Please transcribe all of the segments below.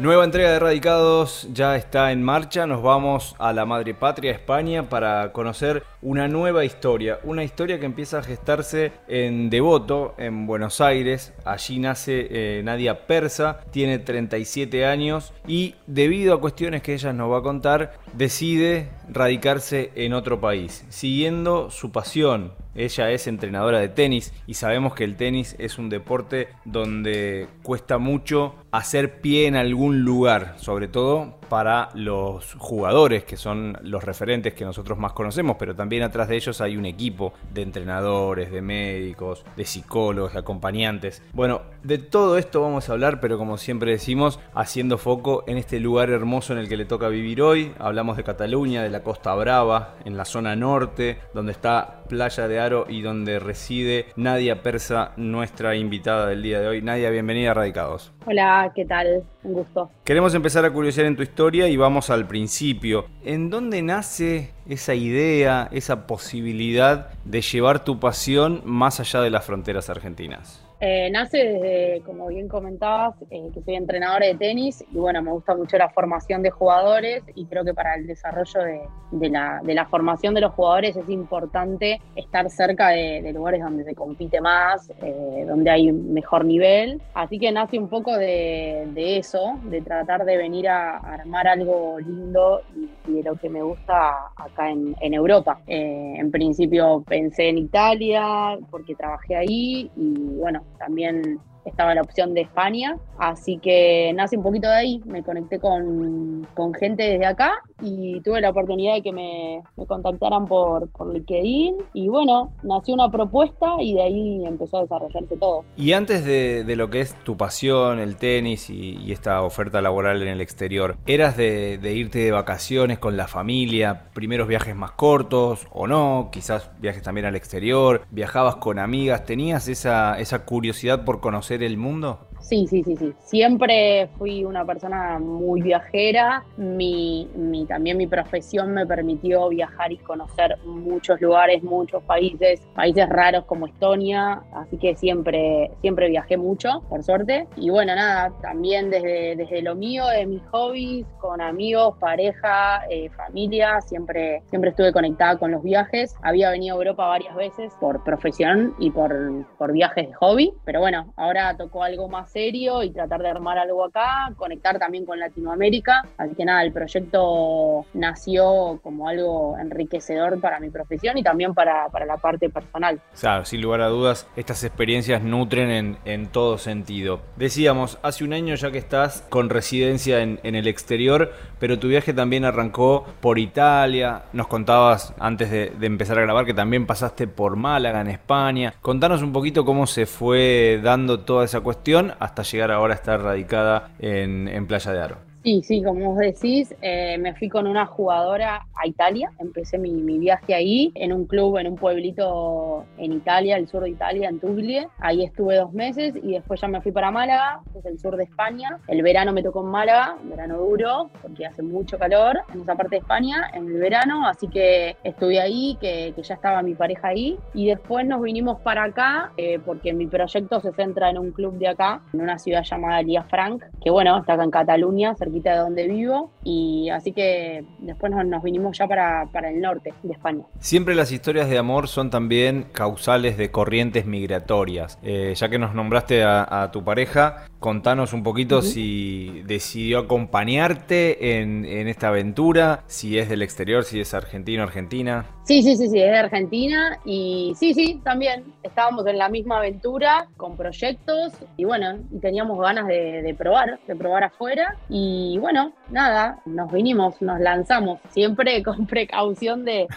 Nueva entrega de Radicados ya está en marcha. Nos vamos a la madre patria, España, para conocer una nueva historia. Una historia que empieza a gestarse en Devoto, en Buenos Aires. Allí nace eh, Nadia Persa, tiene 37 años y debido a cuestiones que ella nos va a contar, decide radicarse en otro país, siguiendo su pasión. Ella es entrenadora de tenis y sabemos que el tenis es un deporte donde cuesta mucho hacer pie en algún lugar, sobre todo para los jugadores que son los referentes que nosotros más conocemos, pero también atrás de ellos hay un equipo de entrenadores, de médicos, de psicólogos, de acompañantes. Bueno, de todo esto vamos a hablar, pero como siempre decimos, haciendo foco en este lugar hermoso en el que le toca vivir hoy. Hablamos de Cataluña, de la Costa Brava, en la zona norte, donde está Playa de Aro y donde reside Nadia Persa, nuestra invitada del día de hoy. Nadia, bienvenida a Radicados. Hola, ¿qué tal? Un gusto. Queremos empezar a curiosear en tu historia y vamos al principio. ¿En dónde nace esa idea, esa posibilidad de llevar tu pasión más allá de las fronteras argentinas? Eh, nace desde, como bien comentabas, eh, que soy entrenadora de tenis y bueno, me gusta mucho la formación de jugadores y creo que para el desarrollo de, la, formación de los jugadores es importante estar cerca de, lugares donde se compite más, eh, donde hay mejor nivel. Así que nace un poco de, eso, de tratar de venir a, armar algo lindo y, de lo que me gusta en, en Europa. en principio pensé en Italia porque trabajé ahí y bueno, también estaba la opción de España, así que nace un poquito de ahí, me conecté con, gente desde acá y tuve la oportunidad de que me, contactaran por, por LinkedIn y bueno, nació una propuesta y de ahí empezó a desarrollarse todo. Y antes de, lo que es tu pasión, el tenis y, esta oferta laboral en el exterior, ¿eras de, de irte de vacaciones con la familia, primeros viajes más cortos o no, quizás viajes también al exterior, viajabas con amigas, tenías esa, esa curiosidad por conocer el mundo? Sí, sí, sí, sí. Siempre fui una persona muy viajera. Mi, mi, también mi profesión me permitió viajar y conocer muchos lugares, muchos países, países raros como Estonia. Así que siempre, siempre viajé mucho, por suerte. Y bueno, nada, también desde, desde lo mío, de mis hobbies, con amigos, pareja, eh, familia, siempre, siempre estuve conectada con los viajes. Había venido a Europa varias veces por profesión y por, por viajes de hobby. Pero bueno, ahora tocó algo más serio y tratar de armar algo acá, conectar también con Latinoamérica. Así que nada, el proyecto nació como algo enriquecedor para mi profesión y también para, la parte personal. Claro, sin lugar a dudas, estas experiencias nutren en, en todo sentido. Decíamos, hace un año ya que estás con residencia en, en el exterior, pero tu viaje también arrancó por Italia. Nos contabas antes de, de empezar a grabar que también pasaste por Málaga, en España. Contanos un poquito cómo se fue dando toda esa cuestión hasta llegar ahora a estar radicada en, en Playa de Aro. Sí, sí, como vos decís, eh, me fui con una jugadora a Italia, empecé mi, viaje ahí, en un club, en un pueblito en Italia, el sur de Italia, en Tuglie. Ahí estuve dos meses y después ya me fui para Málaga, que es el sur de España. El verano me tocó en Málaga, verano duro, porque hace mucho calor en esa parte de España, en el verano, así que estuve ahí, que, ya estaba mi pareja ahí. Y después nos vinimos para acá, eh, porque mi proyecto se centra en un club de acá, en una ciudad llamada Lía Frank, que bueno, está acá en Cataluña, de donde vivo y así que después nos, vinimos ya para, el norte de España. Siempre las historias de amor son también causales de corrientes migratorias. Eh, ya que nos nombraste a, tu pareja, contanos un poquito si decidió acompañarte en, en, esta aventura, si es del exterior, si es argentino, argentina. Sí, sí, sí, sí, es de Argentina y sí, sí, también estábamos en la misma aventura con proyectos y bueno, teníamos ganas de, de probar, de probar afuera y bueno, nada, nos vinimos, nos lanzamos, siempre con precaución de,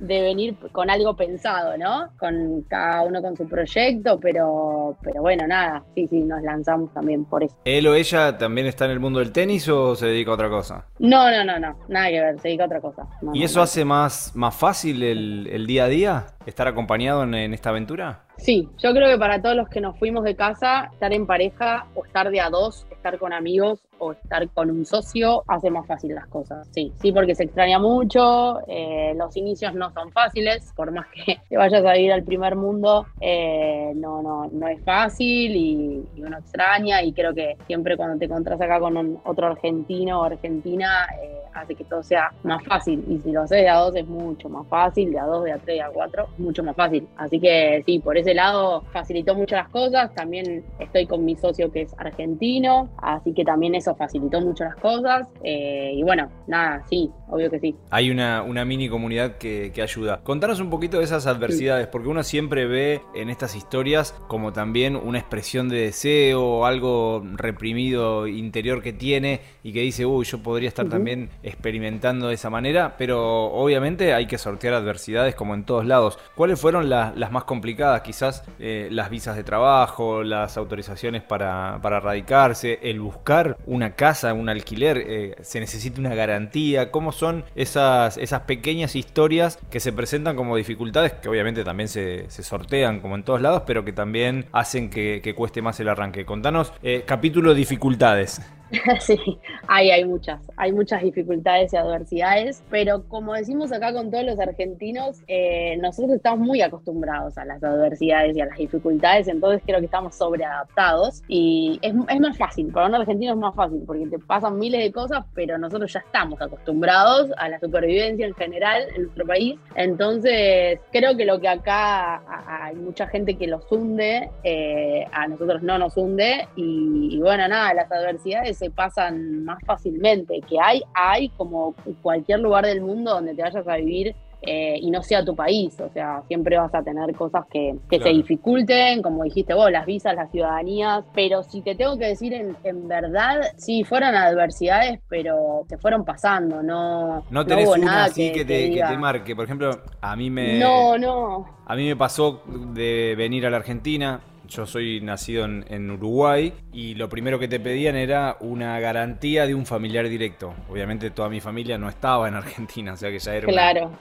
de venir con algo pensado, ¿no? Con cada uno con su proyecto, pero, pero bueno, nada, sí, sí, nos lanzamos también por eso. ¿Él o ella también está en el mundo del tenis o se dedica a otra cosa? No, no, no, no, nada que ver, se dedica a otra cosa. ¿Y eso hace más, más fácil el, día a día? ¿Estar acompañado en, en esta aventura? Sí, yo creo que para todos los que nos fuimos de casa, estar en pareja o estar de a dos, estar con amigos, o estar con un socio hace más fácil las cosas. Sí, sí, porque se extraña mucho, eh, los inicios no son fáciles, por más que te vayas a ir al primer mundo, eh, no, no, no es fácil y, uno extraña y creo que siempre cuando te encontrás acá con otro argentino o argentina, eh, hace que todo sea más fácil. Y si lo haces de a dos es mucho más fácil, de a dos, de a tres, de a cuatro, mucho más fácil. Así que sí, por ese lado facilitó mucho las cosas. También estoy con mi socio que es argentino, así que también eso facilitó mucho las cosas. Eh, y bueno, nada, sí, obvio que sí. Hay una, una mini comunidad que, que, ayuda. Contanos un poquito de esas adversidades, porque uno siempre ve en estas historias como también una expresión de deseo algo reprimido interior que tiene y que dice, uy, yo podría estar también experimentando de esa manera, pero obviamente hay que sortear adversidades como en todos lados. ¿Cuáles fueron las más complicadas? Quizás eh, las visas de trabajo, las autorizaciones para, para radicarse, el buscar una casa, un alquiler, eh, se necesita una garantía. ¿Cómo son esas, esas pequeñas historias que se presentan como dificultades, que obviamente también se, sortean como en todos lados, pero que también hacen que, cueste más el arranque? Contanos, eh, capítulo dificultades. Sí, hay, hay muchas, hay muchas dificultades y adversidades, pero como decimos acá con todos los argentinos, eh, nosotros estamos muy acostumbrados a las adversidades y a las dificultades, entonces creo que estamos sobreadaptados y es, es más fácil, para un argentino es más fácil porque te pasan miles de cosas, pero nosotros ya estamos acostumbrados a la supervivencia en general en nuestro país, entonces creo que lo que acá hay mucha gente que los hunde, eh, a nosotros no nos hunde y bueno, nada, las adversidades se pasan más fácilmente, que hay, hay como cualquier lugar del mundo donde te vayas a vivir eh, y no sea tu país. O sea, siempre vas a tener cosas que, se dificulten, como dijiste vos, las visas, las ciudadanías. Pero si te tengo que decir en, en verdad, sí, fueron adversidades, pero te fueron pasando. No, no tenés una así que, te, que te marque. Por ejemplo, a mí me. No, no. A mí me pasó de venir a la Argentina yo soy nacido en, Uruguay y lo primero que te pedían era una garantía de un familiar directo. Obviamente toda mi familia no estaba en Argentina, o sea que ya era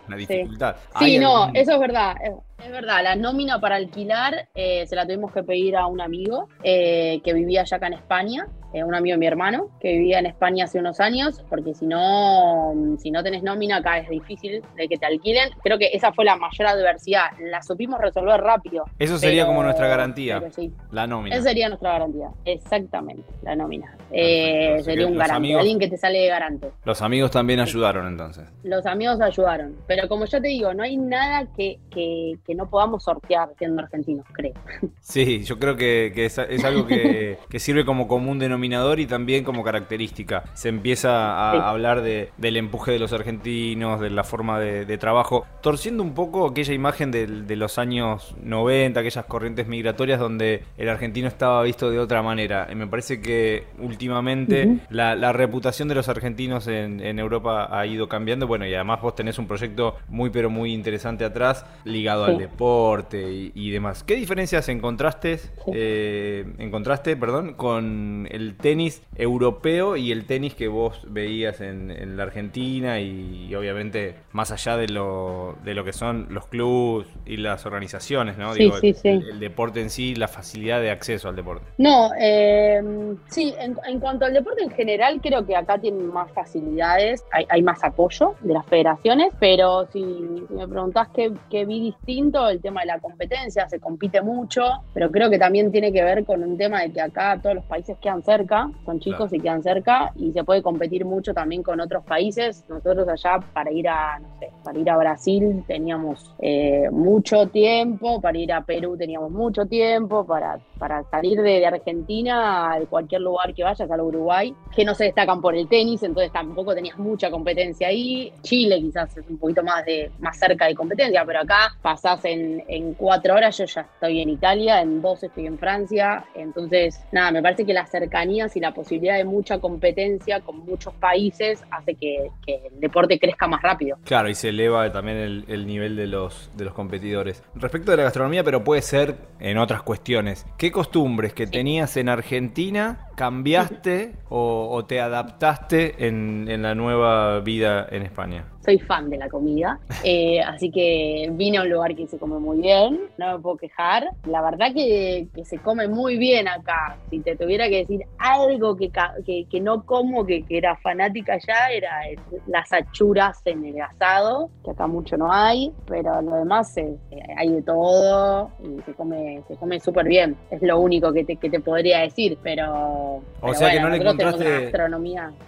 una, dificultad. Sí, no, eso es verdad. Es verdad, la nómina para alquilar eh, se la tuvimos que pedir a un amigo eh, que vivía allá acá en España, eh, un amigo de mi hermano que vivía en España hace unos años, porque si no, si no tenés nómina acá es difícil de que te alquilen. Creo que esa fue la mayor adversidad, la supimos resolver rápido. Eso sería como nuestra garantía, la nómina. Esa sería nuestra garantía, exactamente, la nómina. sería un garante, alguien que te sale de garante. Los amigos también ayudaron entonces. Los amigos ayudaron, pero como ya te digo, no hay nada que, que que no podamos sortear siendo argentinos, creo. Sí, yo creo que, es, algo que, sirve como común denominador y también como característica. Se empieza a hablar de, del empuje de los argentinos, de la forma de, trabajo, torciendo un poco aquella imagen de, los años 90, aquellas corrientes migratorias donde el argentino estaba visto de otra manera. Y me parece que últimamente la, reputación de los argentinos en, en Europa ha ido cambiando. Bueno, y además vos tenés un proyecto muy pero muy interesante atrás ligado al deporte y, demás. ¿Qué diferencias encontraste, eh, encontraste perdón, con el tenis europeo y el tenis que vos veías en, la Argentina y, obviamente más allá de lo, de lo que son los clubes y las organizaciones, ¿no? Sí, sí, el, deporte en sí, la facilidad de acceso al deporte. No, eh, sí, en, cuanto al deporte en general, creo que acá tienen más facilidades, hay, más apoyo de las federaciones, pero si, me preguntás qué, qué vi distinto, el tema de la competencia, se compite mucho, pero creo que también tiene que ver con un tema de que acá todos los países quedan cerca, son chicos y quedan cerca, y se puede competir mucho también con otros países. Nosotros allá para ir a, no sé, para ir a Brasil teníamos eh, mucho tiempo, para ir a Perú teníamos mucho tiempo, para, para salir de, Argentina a cualquier lugar que vayas, al Uruguay, que no se destacan por el tenis, entonces tampoco tenías mucha competencia ahí. Chile quizás es un poquito más de más cerca de competencia, pero acá pasás en, cuatro horas, yo ya estoy en Italia, en dos estoy en Francia, entonces nada, me parece que las cercanías y la posibilidad de mucha competencia con muchos países hace que, el deporte crezca más rápido. Claro, y se eleva también el, nivel de los, de los competidores. Respecto de la gastronomía, pero puede ser en otras cuestiones, ¿qué costumbres que tenías en Argentina cambiaste o, te adaptaste en, en la nueva vida en España? soy fan de la comida, eh, así que vine a un lugar que se come muy bien, no me puedo quejar. La verdad que, se come muy bien acá. Si te tuviera que decir algo que, que, no como, que, era fanática ya, era las achuras en el asado, que acá mucho no hay, pero lo demás eh, hay de todo y se come se come súper bien. Es lo único que te, que te podría decir, pero... O sea que no le encontraste...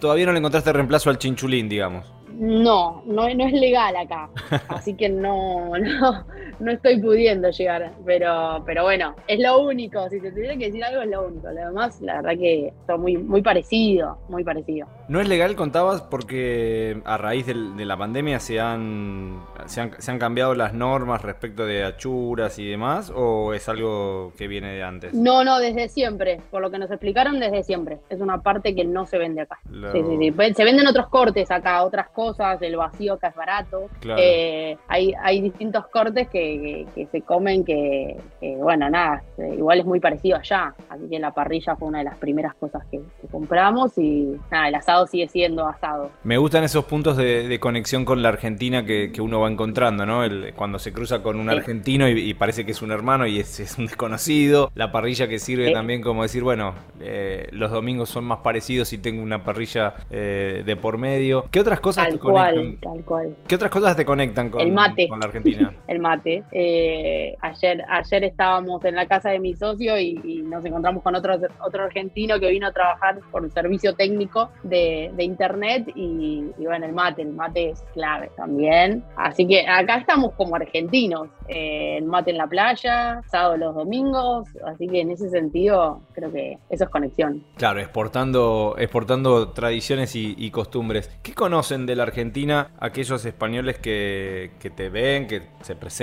Todavía no le encontraste reemplazo al chinchulín, digamos. No, no, no es legal acá, así que no, no, no estoy pudiendo llegar, pero, pero bueno, es lo único, si te tuviera que decir algo es lo único, lo demás la verdad que está muy, muy parecido, muy parecido. No es legal, contabas, porque a raíz de, la pandemia se han, se han, cambiado las normas respecto de achuras y demás, o es algo que viene de antes? No, no, desde siempre, por lo que nos explicaron desde siempre, es una parte que no se vende acá. Sí, sí, sí. Se venden otros cortes acá, otras cosas, el vacío acá es barato, eh, hay, hay distintos cortes que que, se comen que, bueno, nada, igual es muy parecido allá. Así que la parrilla fue una de las primeras cosas que, compramos y nada, el asado sigue siendo asado. Me gustan esos puntos de, conexión con la Argentina que, uno va encontrando, ¿no? El, cuando se cruza con un argentino y, parece que es un hermano y es, un desconocido. La parrilla que sirve también como decir, bueno, eh, los domingos son más parecidos si tengo una parrilla eh, de por medio. ¿Qué otras cosas te conectan? Tal cual. ¿Qué otras cosas te conectan con, el mate. con la Argentina? el mate. Eh, ayer, ayer estábamos en la casa de mi socio y, nos encontramos con otro, otro argentino que vino a trabajar por un servicio técnico de, internet y, bueno, el mate, el mate es clave también. Así que acá estamos como argentinos, eh, el mate en la playa, sábado los domingos, así que en ese sentido creo que eso es conexión. Claro, exportando, exportando tradiciones y, costumbres. ¿Qué conocen de la Argentina aquellos españoles que, que te ven, que se presentan?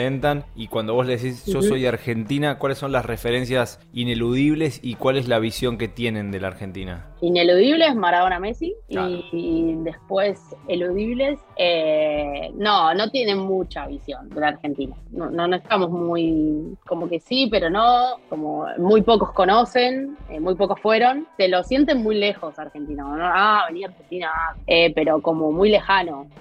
y cuando vos le decís yo soy Argentina, ¿cuáles son las referencias ineludibles y cuál es la visión que tienen de la Argentina? Ineludibles Maradona Messi y, después eludibles eh, no, no tienen mucha visión de la Argentina. No, no, estamos muy, como que sí, pero no, como muy pocos conocen, eh, muy pocos fueron, se lo sienten muy lejos Argentina. Ah, venía Argentina, eh, pero como muy lejano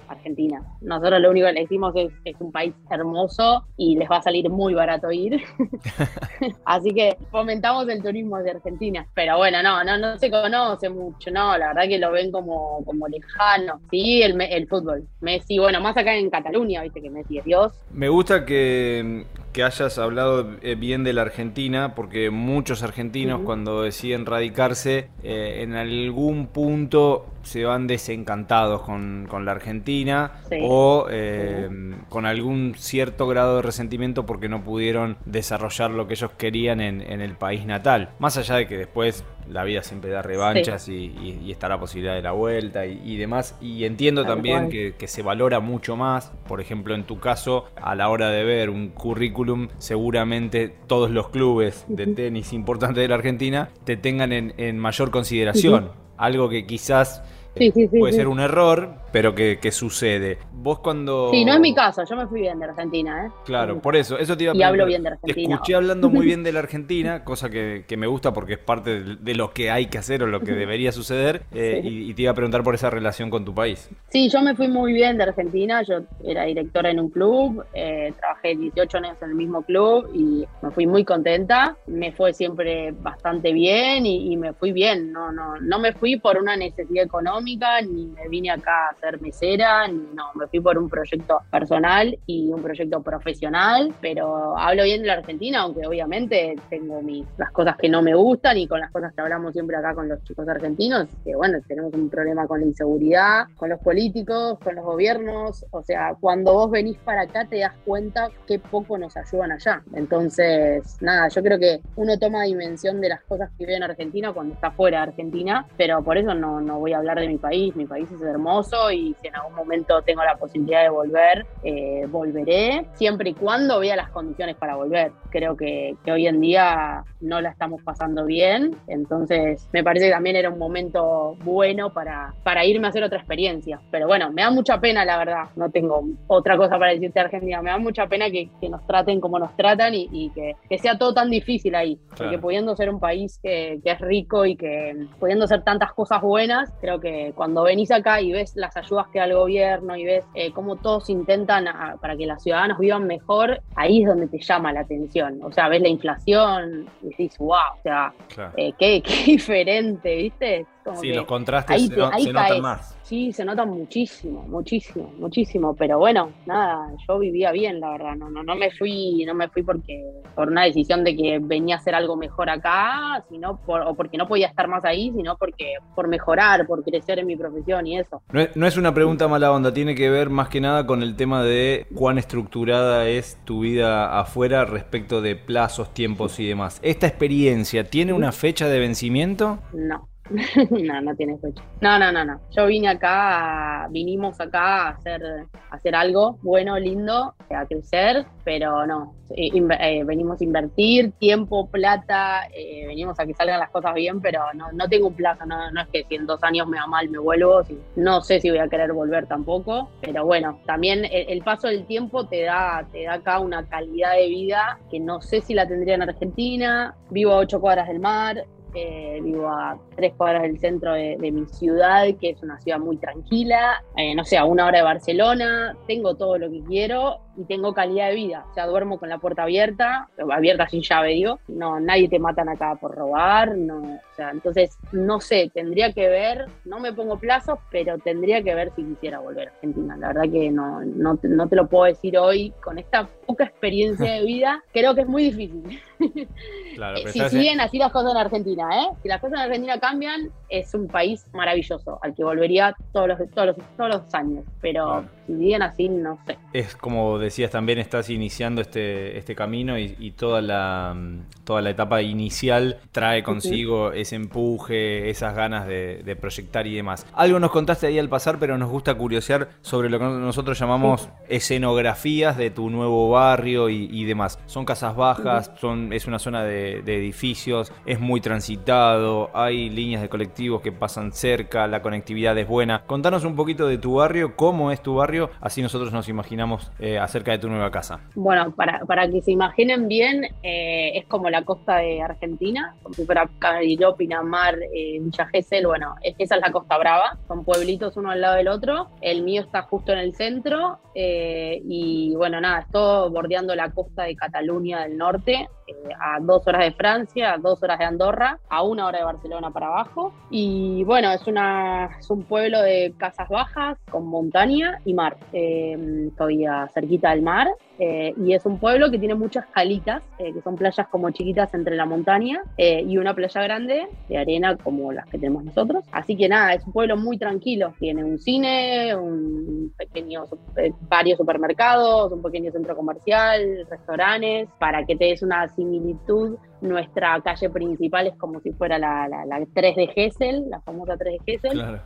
Argentina. Nosotros lo único que le decimos es, es un país hermoso y les va a salir muy barato ir. Así que fomentamos el turismo de Argentina. Pero bueno, no, no, no se conoce mucho, no, la verdad que lo ven como, como lejano. Sí, el, el fútbol. Messi, bueno, más acá en Cataluña, viste que Messi es Dios. Me gusta que, que hayas hablado eh, bien de la Argentina, porque muchos argentinos cuando deciden radicarse, eh, en algún punto se van desencantados con, la Argentina o eh, con algún cierto grado de resentimiento porque no pudieron desarrollar lo que ellos querían en, el país natal. Más allá de que después la vida siempre da revanchas y, está la posibilidad de la vuelta y, demás. Y entiendo también que, que, se valora mucho más. Por ejemplo, en tu caso, a la hora de ver un currículum, seguramente todos los clubes de tenis importantes de la Argentina te tengan en, mayor consideración. Algo que quizás puede ser un error, pero que, sucede. Vos cuando... Sí, no es mi caso, yo me fui bien de Argentina, ¿eh? Claro, por eso, eso te iba a Y hablo bien de Argentina. Te escuché hablando muy bien de la Argentina, cosa que, me gusta porque es parte de, lo que hay que hacer o lo que debería suceder, eh, y, te iba a preguntar por esa relación con tu país. Sí, yo me fui muy bien de Argentina, yo era directora en un club, eh, trabajé 18 años en el mismo club y me fui muy contenta, me fue siempre bastante bien y, y me fui bien, no, no, no me fui por una necesidad económica, ni me vine acá ser mesera, no, me fui por un proyecto personal y un proyecto profesional, pero hablo bien de la Argentina, aunque obviamente tengo mis, las cosas que no me gustan y con las cosas que hablamos siempre acá con los chicos argentinos, que bueno, tenemos un problema con la inseguridad, con los políticos, con los gobiernos, o sea, cuando vos venís para acá te das cuenta qué poco nos ayudan allá. Entonces, nada, yo creo que uno toma dimensión de las cosas que vive en Argentina cuando está fuera de Argentina, pero por eso no, no voy a hablar de mi país, mi país es hermoso y si en algún momento tengo la posibilidad de volver, eh, volveré, siempre y cuando vea las condiciones para volver. Creo que, que hoy en día no la estamos pasando bien, entonces me parece que también era un momento bueno para, para irme a hacer otra experiencia. Pero bueno, me da mucha pena, la verdad, no tengo otra cosa para decirte Argentina, me da mucha pena que, que nos traten como nos tratan y, y que, que, sea todo tan difícil ahí, porque pudiendo ser un país que, que es rico y que pudiendo hacer tantas cosas buenas, creo que cuando venís acá y ves las ayudas que da el gobierno y ves eh, cómo todos intentan para que las ciudadanos vivan mejor, ahí es donde te llama la atención. O sea, ves la inflación y dices, wow, o sea, eh, qué, qué, diferente, ¿viste? Sí, los contrastes se, notan más. Sí, se notan muchísimo, muchísimo, muchísimo. Pero bueno, nada, yo vivía bien, la verdad. No, no, no me fui, no me fui porque por una decisión de que venía a hacer algo mejor acá, sino por, o porque no podía estar más ahí, sino porque por mejorar, por crecer en mi profesión y eso. No es, no es una pregunta mala onda, tiene que ver más que nada con el tema de cuán estructurada es tu vida afuera respecto de plazos, tiempos y demás. ¿Esta experiencia tiene una fecha de vencimiento? No. no, no tiene fecha. No, no, no, no. Yo vine acá, vinimos acá a hacer, hacer algo bueno, lindo, a crecer, pero no. Eh, venimos a invertir tiempo, plata, eh, venimos a que salgan las cosas bien, pero no, no tengo un plazo. No, no es que si en dos años me va mal me vuelvo. no sé si voy a querer volver tampoco, pero bueno, también el, paso del tiempo te da, te da acá una calidad de vida que no sé si la tendría en Argentina. Vivo a ocho cuadras del mar, eh, vivo a tres cuadras del centro de, mi ciudad, que es una ciudad muy tranquila, eh, no sé, a una hora de Barcelona, tengo todo lo que quiero y tengo calidad de vida. O sea, duermo con la puerta abierta, abierta sin llave, digo. No, nadie te matan acá por robar, no. O sea, entonces, no sé, tendría que ver, no me pongo plazos, pero tendría que ver si quisiera volver a Argentina. La verdad que no, no, no te lo puedo decir hoy con esta poca experiencia de vida, creo que es muy difícil. Claro, si siguen así las cosas en Argentina, ¿eh? Si las cosas en Argentina cambian, es un país maravilloso, al que volvería todos los, todos los, todos los años. Pero si siguen así, no sé. Es como decías también, estás iniciando este, este camino y, toda, la, toda la etapa inicial trae consigo ese empuje, esas ganas de, proyectar y demás. Algo nos contaste ahí al pasar, pero nos gusta curiosear sobre lo que nosotros llamamos escenografías de tu nuevo barrio y, demás. Son casas bajas, son es una zona de, edificios, es muy transitado, hay líneas de colectivos que pasan cerca, la conectividad es buena. Contanos un poquito de tu barrio, cómo es tu barrio, así nosotros nos imaginamos eh, acerca de tu nueva casa. Bueno, para, para que se imaginen bien, eh, es como la costa de Argentina, como si fuera Cariló, Pinamar, eh, Villa Gesell, bueno, esa es la Costa Brava, son pueblitos uno al lado del otro, el mío está justo en el centro y bueno, nada, estoy bordeando la costa de Cataluña del norte, a dos horas de Francia, a dos horas de Andorra, a una hora de Barcelona para abajo. Y bueno, es, una, es un pueblo de casas bajas con montaña y mar. Eh, todavía cerquita del mar. Eh, y es un pueblo que tiene muchas calitas, eh, que son playas como chiquitas entre la montaña eh, y una playa grande de arena como las que tenemos nosotros. Así que nada, es un pueblo muy tranquilo. Tiene un cine, un pequeño, varios supermercados, un pequeño centro comercial, restaurantes. Para que te des una similitud, nuestra calle principal es como si fuera la, la, 3 de Gessel, la famosa 3 de Gessel.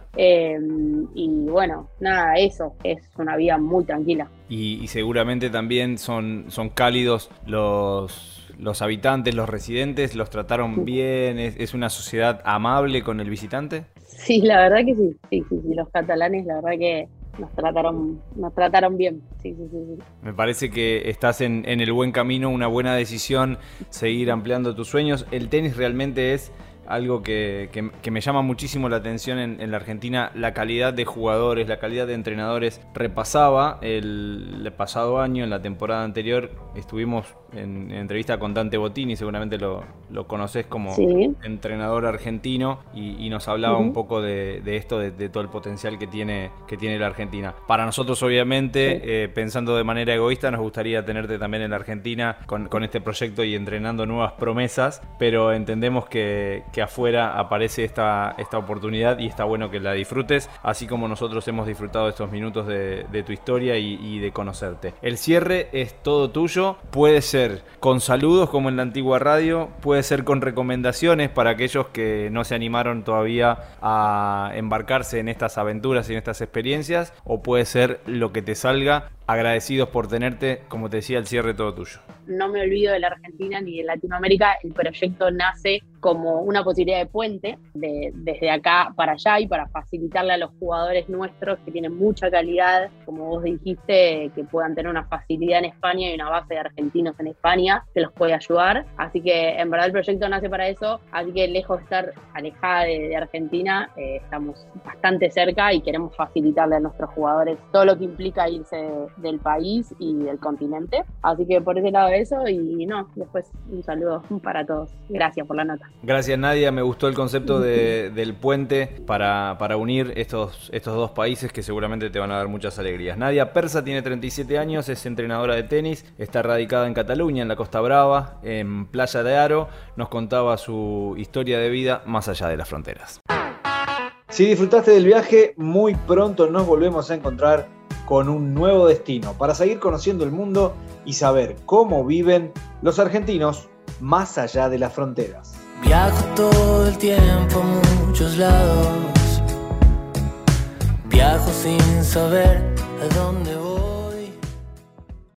y bueno, nada, eso es una vida muy tranquila y, seguramente también son, son cálidos los, los habitantes, los residentes, los trataron bien, es, una sociedad amable con el visitante. Sí, la verdad que sí, sí, sí, sí, los catalanes la verdad que nos trataron, nos trataron bien. Sí, sí, sí, Me parece que estás en, en, el buen camino, una buena decisión, seguir ampliando tus sueños. El tenis realmente es algo que, que, me llama muchísimo la atención en, la Argentina, la calidad de jugadores, la calidad de entrenadores. Repasaba el, pasado año, en la temporada anterior, estuvimos en, entrevista con Dante Bottini, seguramente lo, lo conoces como entrenador argentino, y, nos hablaba un poco de, esto, de, todo el potencial que tiene, que tiene la Argentina. Para nosotros, obviamente, eh, pensando de manera egoísta, nos gustaría tenerte también en la Argentina con, con este proyecto y entrenando nuevas promesas, pero entendemos que que afuera aparece esta, esta oportunidad y está bueno que la disfrutes, así como nosotros hemos disfrutado estos minutos de, tu historia y, de conocerte. El cierre es todo tuyo, puede ser con saludos como en la antigua radio, puede ser con recomendaciones para aquellos que no se animaron todavía a embarcarse en estas aventuras y en estas experiencias, o puede ser lo que te salga agradecidos por tenerte, como te decía, el cierre todo tuyo. No me olvido de la Argentina ni de Latinoamérica, el proyecto nace como una posibilidad de puente de, desde acá para allá y para facilitarle a los jugadores nuestros que tienen mucha calidad, como vos dijiste, que puedan tener una facilidad en España y una base de argentinos en España que los puede ayudar. Así que en verdad el proyecto nace para eso, así que lejos de estar alejada de, Argentina, eh, estamos bastante cerca y queremos facilitarle a nuestros jugadores todo lo que implica irse del país y del continente. Así que por ese lado eso y no, después un saludo para todos. Gracias por la nota. Gracias Nadia, me gustó el concepto del puente para, para unir estos, estos dos países que seguramente te van a dar muchas alegrías. Nadia Persa tiene 37 años, es entrenadora de tenis, está radicada en Cataluña, en la Costa Brava, en Playa de Aro, nos contaba su historia de vida más allá de las fronteras. Si disfrutaste del viaje, muy pronto nos volvemos a encontrar con un nuevo destino para seguir conociendo el mundo y saber cómo viven los argentinos más allá de las fronteras. Viajo todo el tiempo a muchos lados. Viajo sin saber a dónde voy.